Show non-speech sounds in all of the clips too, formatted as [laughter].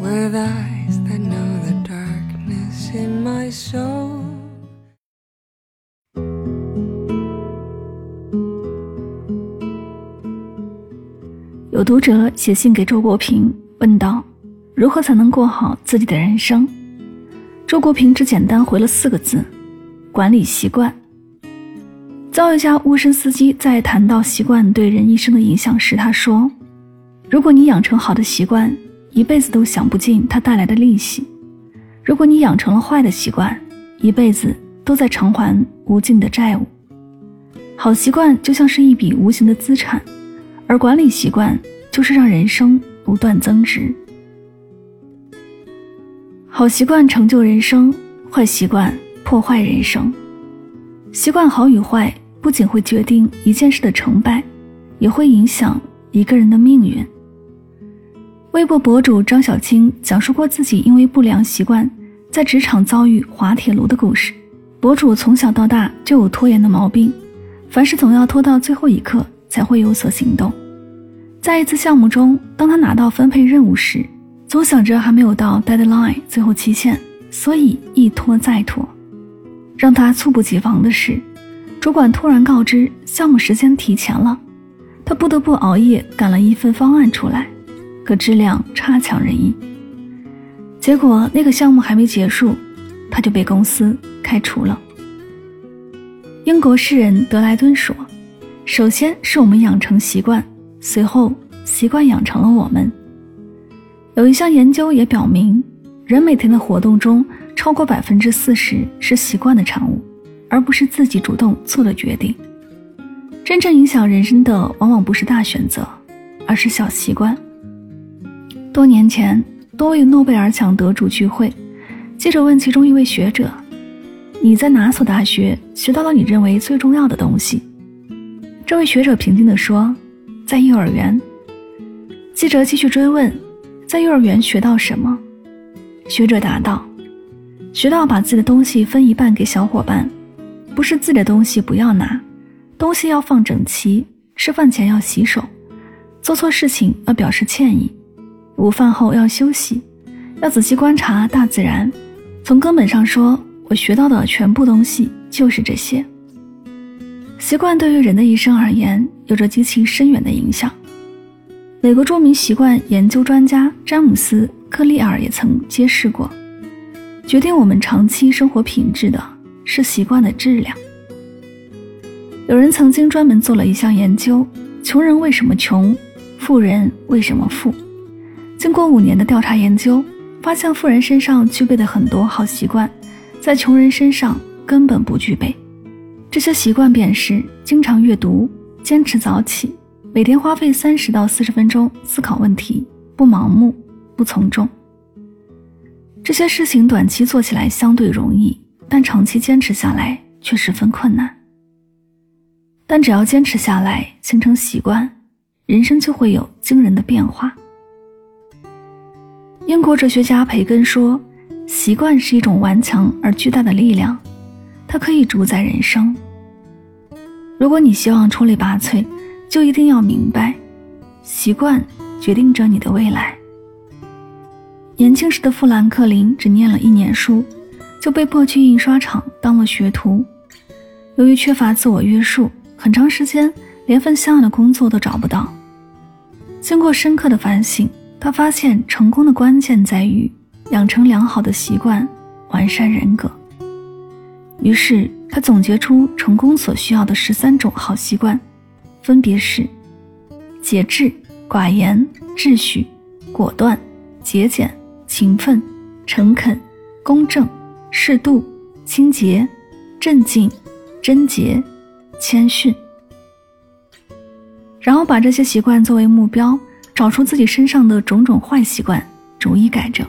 With eyes that know the darkness in my soul. [laughs] 有读者写信给周国平问道如何才能过好自己的人生？周国平只简单回了四个字管理习惯。造一家乌声司机在谈到习惯对人一生的影响时他说如果你养成好的习惯一辈子都享不尽它带来的利息。如果你养成了坏的习惯，一辈子都在偿还无尽的债务。好习惯就像是一笔无形的资产，而管理习惯就是让人生不断增值。好习惯成就人生，坏习惯破坏人生。习惯好与坏不仅会决定一件事的成败，也会影响一个人的命运。微博博主张小青讲述过自己因为不良习惯在职场遭遇滑铁卢的故事。博主从小到大就有拖延的毛病，凡事总要拖到最后一刻才会有所行动。在一次项目中，当他拿到分配任务时，总想着还没有到 deadline 最后期限，所以一拖再拖。让他猝不及防的是，主管突然告知项目时间提前了，他不得不熬夜赶了一份方案出来。可质量差强人意，结果那个项目还没结束，他就被公司开除了。英国诗人德莱顿说：“首先是我们养成习惯，随后习惯养成了我们。”有一项研究也表明，人每天的活动中，超过百分之四十是习惯的产物，而不是自己主动做的决定。真正影响人生的，往往不是大选择，而是小习惯。多年前，多位诺贝尔奖得主聚会，记者问其中一位学者：“你在哪所大学学到了你认为最重要的东西？”这位学者平静地说：“在幼儿园。”记者继续追问：“在幼儿园学到什么？”学者答道：“学到把自己的东西分一半给小伙伴，不是自己的东西不要拿，东西要放整齐，吃饭前要洗手，做错事情要表示歉意。”午饭后要休息，要仔细观察大自然。从根本上说，我学到的全部东西就是这些。习惯对于人的一生而言，有着极其深远的影响。美国著名习惯研究专家詹姆斯·克利尔也曾揭示过，决定我们长期生活品质的是习惯的质量。有人曾经专门做了一项研究：穷人为什么穷，富人为什么富？经过五年的调查研究，发现富人身上具备的很多好习惯，在穷人身上根本不具备。这些习惯便是经常阅读、坚持早起、每天花费三十到四十分钟思考问题、不盲目、不从众。这些事情短期做起来相对容易，但长期坚持下来却十分困难。但只要坚持下来，形成习惯，人生就会有惊人的变化。英国哲学家培根说：“习惯是一种顽强而巨大的力量，它可以主宰人生。如果你希望出类拔萃，就一定要明白，习惯决定着你的未来。”年轻时的富兰克林只念了一年书，就被迫去印刷厂当了学徒。由于缺乏自我约束，很长时间连份像样的工作都找不到。经过深刻的反省。他发现成功的关键在于养成良好的习惯，完善人格。于是他总结出成功所需要的十三种好习惯，分别是：节制、寡言、秩序、果断、节俭、勤奋、诚恳、公正、适度、清洁、镇静、贞洁、谦逊。然后把这些习惯作为目标。找出自己身上的种种坏习惯，逐一改正。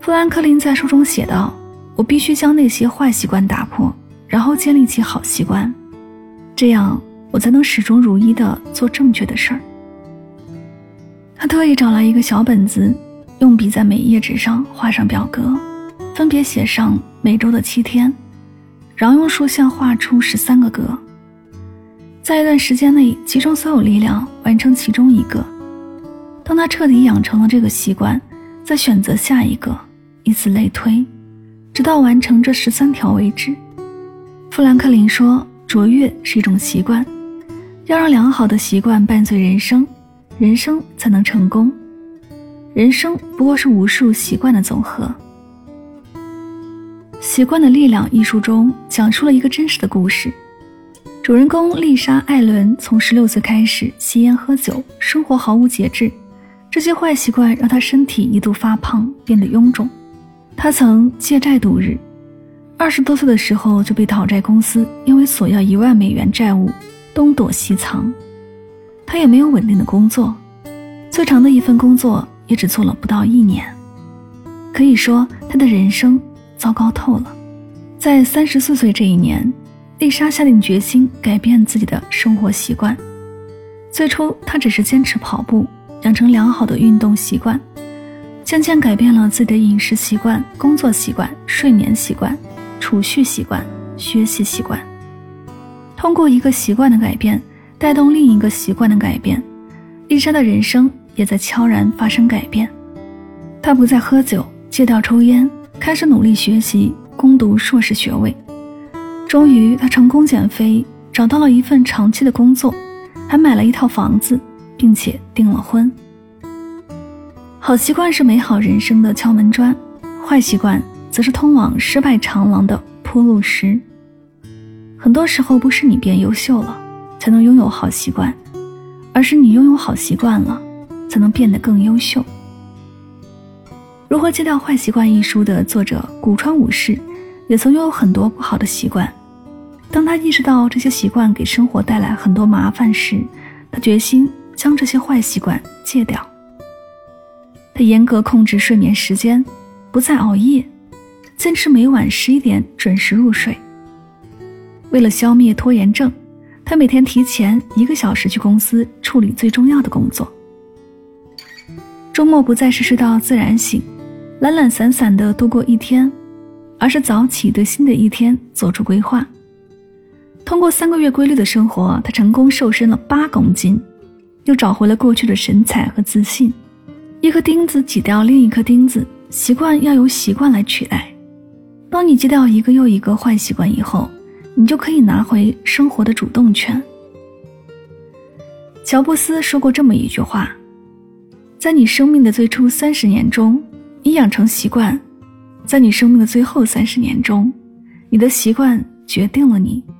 富兰克林在书中写道：“我必须将那些坏习惯打破，然后建立起好习惯，这样我才能始终如一地做正确的事儿。”他特意找来一个小本子，用笔在每页纸上画上表格，分别写上每周的七天，然后用竖线画出十三个格，在一段时间内集中所有力量完成其中一个。当他彻底养成了这个习惯，再选择下一个，以此类推，直到完成这十三条为止。富兰克林说：“卓越是一种习惯，要让良好的习惯伴随人生。”人生才能成功。人生不过是无数习惯的总和。《习惯的力量》一书中讲述了一个真实的故事。主人公丽莎·艾伦从十六岁开始吸烟喝酒，生活毫无节制。这些坏习惯让她身体一度发胖，变得臃肿。她曾借债度日，二十多岁的时候就被讨债公司因为索要一万美元债务，东躲西藏。她也没有稳定的工作，最长的一份工作也只做了不到一年，可以说他的人生糟糕透了。在三十四岁这一年，丽莎下定决心改变自己的生活习惯。最初，她只是坚持跑步，养成良好的运动习惯，渐渐改变了自己的饮食习惯、工作习惯、睡眠习惯、储蓄习惯、学习习惯。通过一个习惯的改变。带动另一个习惯的改变，丽莎的人生也在悄然发生改变。她不再喝酒，戒掉抽烟，开始努力学习，攻读硕士学位。终于，他成功减肥，找到了一份长期的工作，还买了一套房子，并且订了婚。好习惯是美好人生的敲门砖，坏习惯则是通往失败长廊的铺路石。很多时候，不是你变优秀了。才能拥有好习惯，而是你拥有好习惯了，才能变得更优秀。《如何戒掉坏习惯》一书的作者古川武士，也曾拥有很多不好的习惯。当他意识到这些习惯给生活带来很多麻烦时，他决心将这些坏习惯戒掉。他严格控制睡眠时间，不再熬夜，坚持每晚十一点准时入睡。为了消灭拖延症。他每天提前一个小时去公司处理最重要的工作。周末不再是睡到自然醒，懒懒散散的度过一天，而是早起对新的一天做出规划。通过三个月规律的生活，他成功瘦身了八公斤，又找回了过去的神采和自信。一颗钉子挤掉另一颗钉子，习惯要由习惯来取代。当你戒掉一个又一个坏习惯以后。你就可以拿回生活的主动权。乔布斯说过这么一句话：“在你生命的最初三十年中，你养成习惯；在你生命的最后三十年中，你的习惯决定了你。”《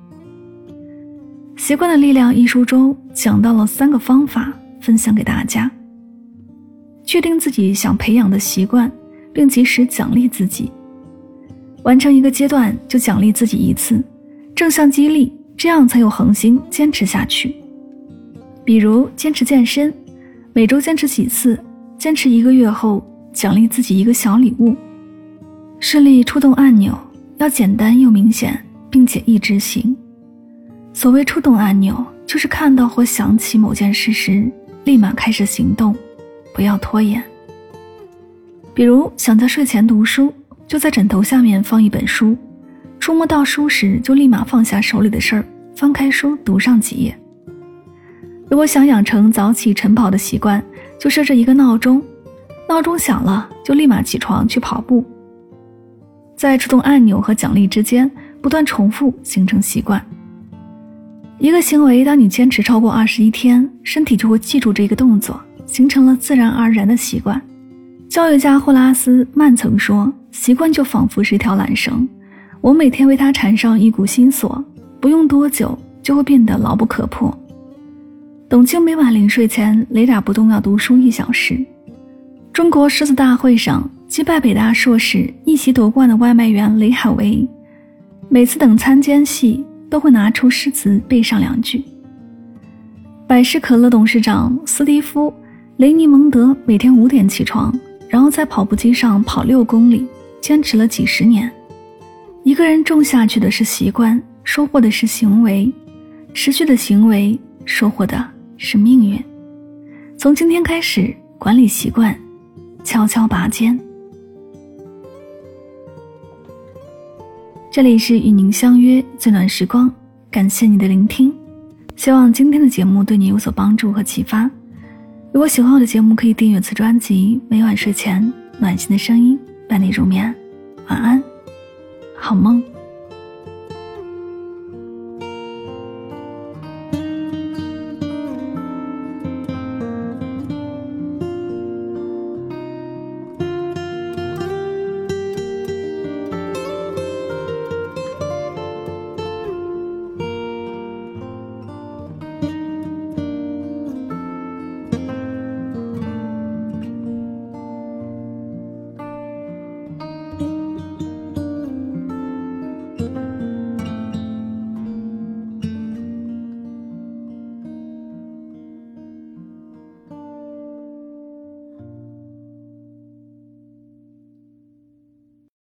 习惯的力量》一书中讲到了三个方法，分享给大家：确定自己想培养的习惯，并及时奖励自己；完成一个阶段就奖励自己一次。正向激励，这样才有恒心坚持下去。比如坚持健身，每周坚持几次，坚持一个月后奖励自己一个小礼物。顺利触动按钮要简单又明显，并且易执行。所谓触动按钮，就是看到或想起某件事时，立马开始行动，不要拖延。比如想在睡前读书，就在枕头下面放一本书。触摸到书时，就立马放下手里的事儿，翻开书读上几页。如果想养成早起晨跑的习惯，就设置一个闹钟，闹钟响了就立马起床去跑步。在触动按钮和奖励之间不断重复，形成习惯。一个行为，当你坚持超过二十一天，身体就会记住这个动作，形成了自然而然的习惯。教育家霍拉斯曼曾说：“习惯就仿佛是一条缆绳。”我每天为它缠上一股新锁，不用多久就会变得牢不可破。董卿每晚临睡前雷打不动要读书一小时。中国诗词大会上击败北大硕士一席夺冠的外卖员雷海为，每次等餐间隙都会拿出诗词背上两句。百事可乐董事长斯蒂夫雷尼蒙德每天五点起床，然后在跑步机上跑六公里，坚持了几十年。一个人种下去的是习惯，收获的是行为，持续的行为收获的是命运。从今天开始，管理习惯，悄悄拔尖。这里是与您相约最暖时光，感谢你的聆听，希望今天的节目对你有所帮助和启发。如果喜欢我的节目，可以订阅此专辑。每晚睡前，暖心的声音伴你入眠，晚安，好梦。